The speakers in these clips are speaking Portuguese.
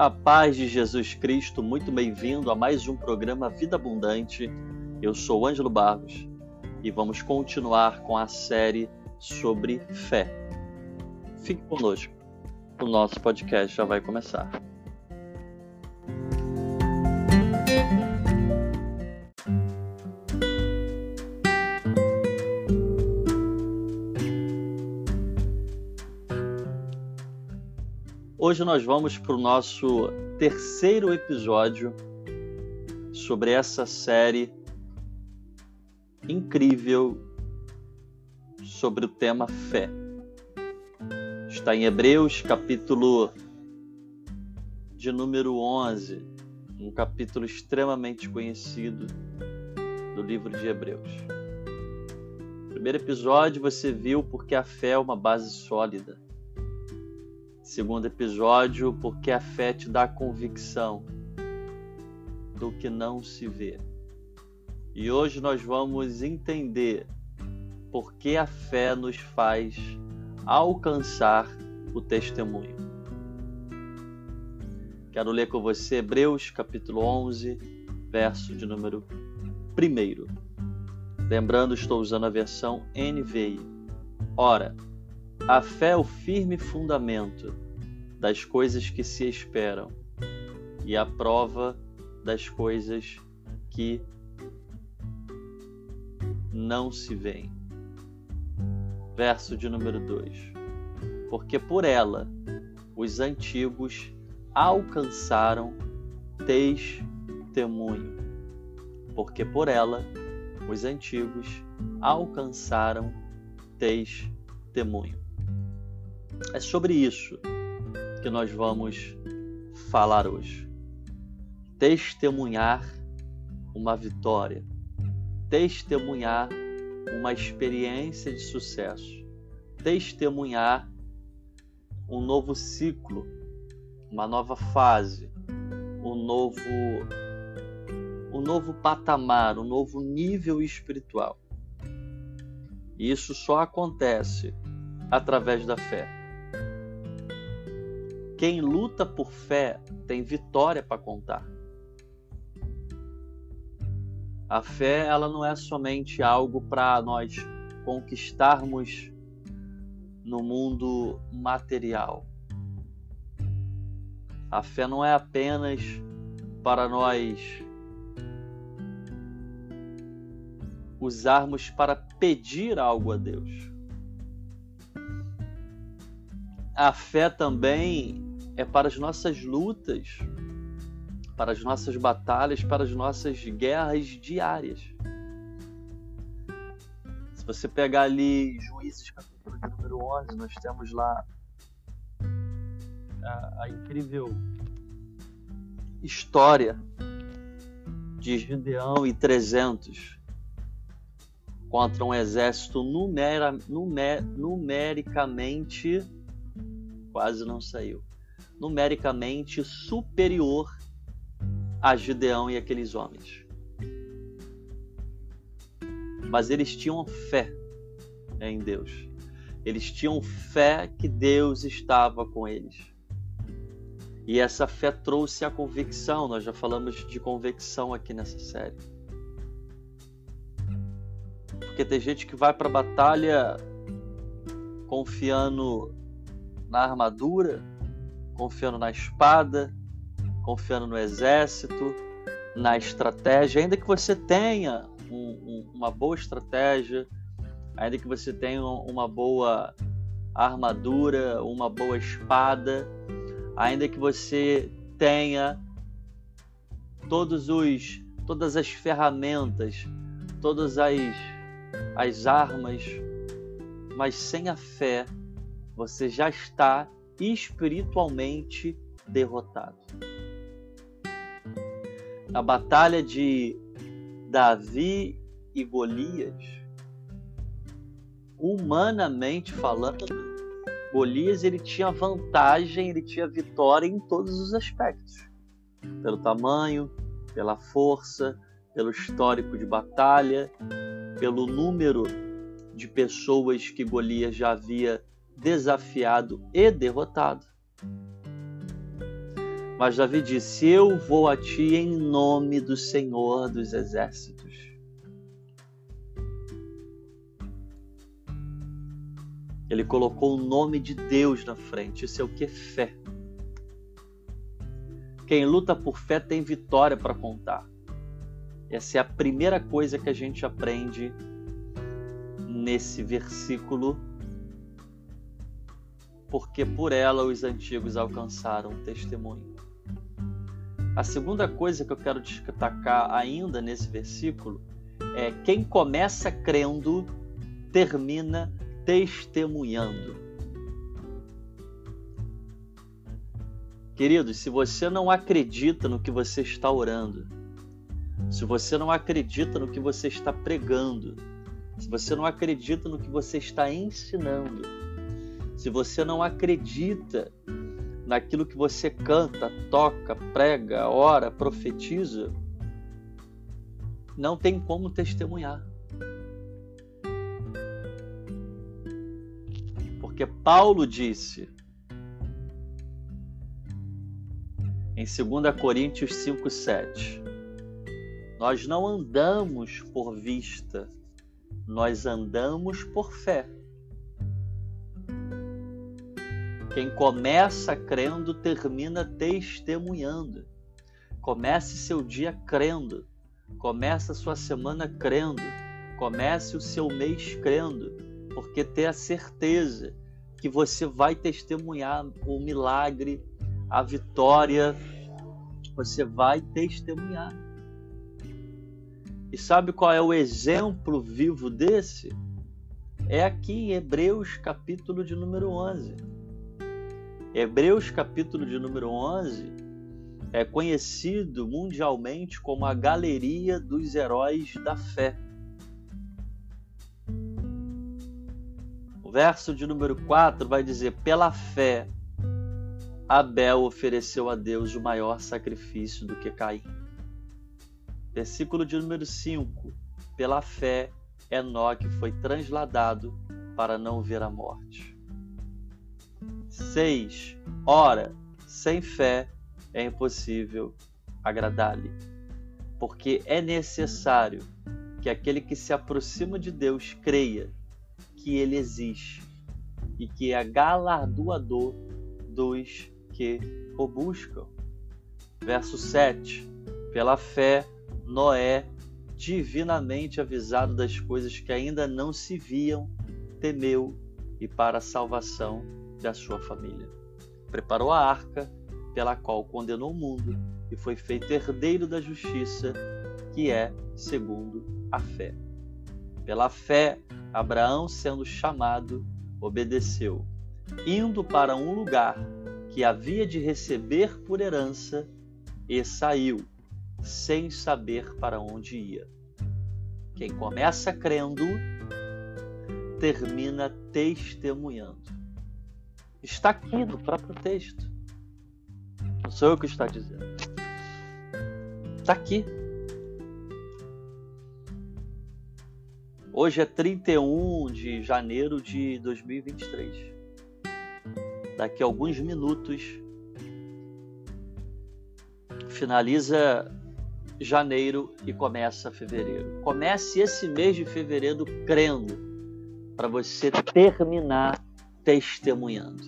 A paz de Jesus Cristo, muito bem-vindo a mais um programa Vida Abundante. Eu sou Ângelo Barros e vamos continuar com a série sobre fé. Fique conosco, o nosso podcast já vai começar. Hoje nós vamos para o nosso terceiro episódio sobre essa série incrível sobre o tema fé. Está em Hebreus, capítulo de número 11, um capítulo extremamente conhecido do livro de Hebreus. No primeiro episódio você viu porque a fé é uma base sólida Segundo episódio, porque a fé te dá convicção do que não se vê. E hoje nós vamos entender por que a fé nos faz alcançar o testemunho. Quero ler com você Hebreus capítulo 11, verso de número 1. Lembrando, estou usando a versão NVI. Ora, a fé é o firme fundamento das coisas que se esperam e a prova das coisas que não se veem. Verso de número 2: Porque por ela os antigos alcançaram testemunho. Porque por ela os antigos alcançaram testemunho. É sobre isso que nós vamos falar hoje. Testemunhar uma vitória, testemunhar uma experiência de sucesso, testemunhar um novo ciclo, uma nova fase, um novo um novo patamar, um novo nível espiritual. E isso só acontece através da fé. Quem luta por fé tem vitória para contar. A fé, ela não é somente algo para nós conquistarmos no mundo material. A fé não é apenas para nós usarmos para pedir algo a Deus. A fé também é para as nossas lutas, para as nossas batalhas, para as nossas guerras diárias. Se você pegar ali Juízes, capítulo número 11, nós temos lá a, a incrível história de Gideão e 300 contra um exército numera, numer, numericamente quase não saiu numericamente superior a Gideão e aqueles homens. Mas eles tinham fé em Deus. Eles tinham fé que Deus estava com eles. E essa fé trouxe a convicção. Nós já falamos de convicção aqui nessa série. Porque tem gente que vai para a batalha confiando na armadura, confiando na espada, confiando no exército, na estratégia, ainda que você tenha um, um, uma boa estratégia, ainda que você tenha uma boa armadura, uma boa espada, ainda que você tenha todos os todas as ferramentas, todas as as armas, mas sem a fé você já está espiritualmente derrotado. Na batalha de Davi e Golias, humanamente falando, Golias ele tinha vantagem, ele tinha vitória em todos os aspectos. Pelo tamanho, pela força, pelo histórico de batalha, pelo número de pessoas que Golias já havia desafiado e derrotado. Mas Davi disse: Eu vou a ti em nome do Senhor dos Exércitos. Ele colocou o nome de Deus na frente. Isso é o que é fé. Quem luta por fé tem vitória para contar. Essa é a primeira coisa que a gente aprende nesse versículo, porque por ela os antigos alcançaram testemunho. A segunda coisa que eu quero destacar ainda nesse versículo é quem começa crendo termina testemunhando. Queridos, se você não acredita no que você está orando, se você não acredita no que você está pregando, se você não acredita no que você está ensinando, se você não acredita naquilo que você canta, toca, prega, ora, profetiza, não tem como testemunhar. Porque Paulo disse: em 2 Coríntios 5,7. Nós não andamos por vista, nós andamos por fé. Quem começa crendo termina testemunhando. Comece seu dia crendo. Comece a sua semana crendo. Comece o seu mês crendo. Porque tenha certeza que você vai testemunhar o milagre a vitória, você vai testemunhar. E sabe qual é o exemplo vivo desse? É aqui em Hebreus capítulo de número 11. Hebreus capítulo de número 11 é conhecido mundialmente como a galeria dos heróis da fé. O verso de número 4 vai dizer: Pela fé, Abel ofereceu a Deus o maior sacrifício do que Caim. Versículo de número 5. Pela fé, Enoque foi transladado para não ver a morte. 6. Ora, sem fé é impossível agradar-lhe, porque é necessário que aquele que se aproxima de Deus creia que ele existe e que é galardoador dos que o buscam. Verso 7: Pela fé, Noé, divinamente avisado das coisas que ainda não se viam, temeu e para a salvação da sua família. Preparou a arca, pela qual condenou o mundo e foi feito herdeiro da justiça, que é segundo a fé. Pela fé, Abraão, sendo chamado, obedeceu, indo para um lugar que havia de receber por herança e saiu, sem saber para onde ia. Quem começa crendo, termina testemunhando. Está aqui no próprio texto. Não sou eu que está dizendo. Está aqui. Hoje é 31 de janeiro de 2023 daqui a alguns minutos finaliza janeiro e começa fevereiro. Comece esse mês de fevereiro crendo para você terminar testemunhando.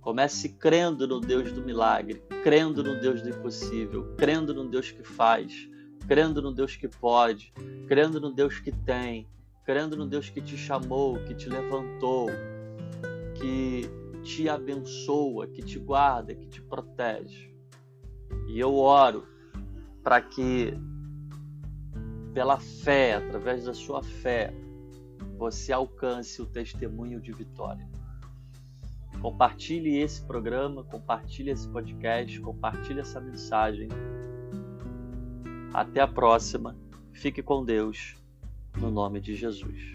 Comece crendo no Deus do milagre, crendo no Deus do impossível, crendo no Deus que faz, crendo no Deus que pode, crendo no Deus que tem, crendo no Deus que te chamou, que te levantou, que te abençoa, que te guarda, que te protege. E eu oro para que, pela fé, através da sua fé, você alcance o testemunho de vitória. Compartilhe esse programa, compartilhe esse podcast, compartilhe essa mensagem. Até a próxima. Fique com Deus, no nome de Jesus.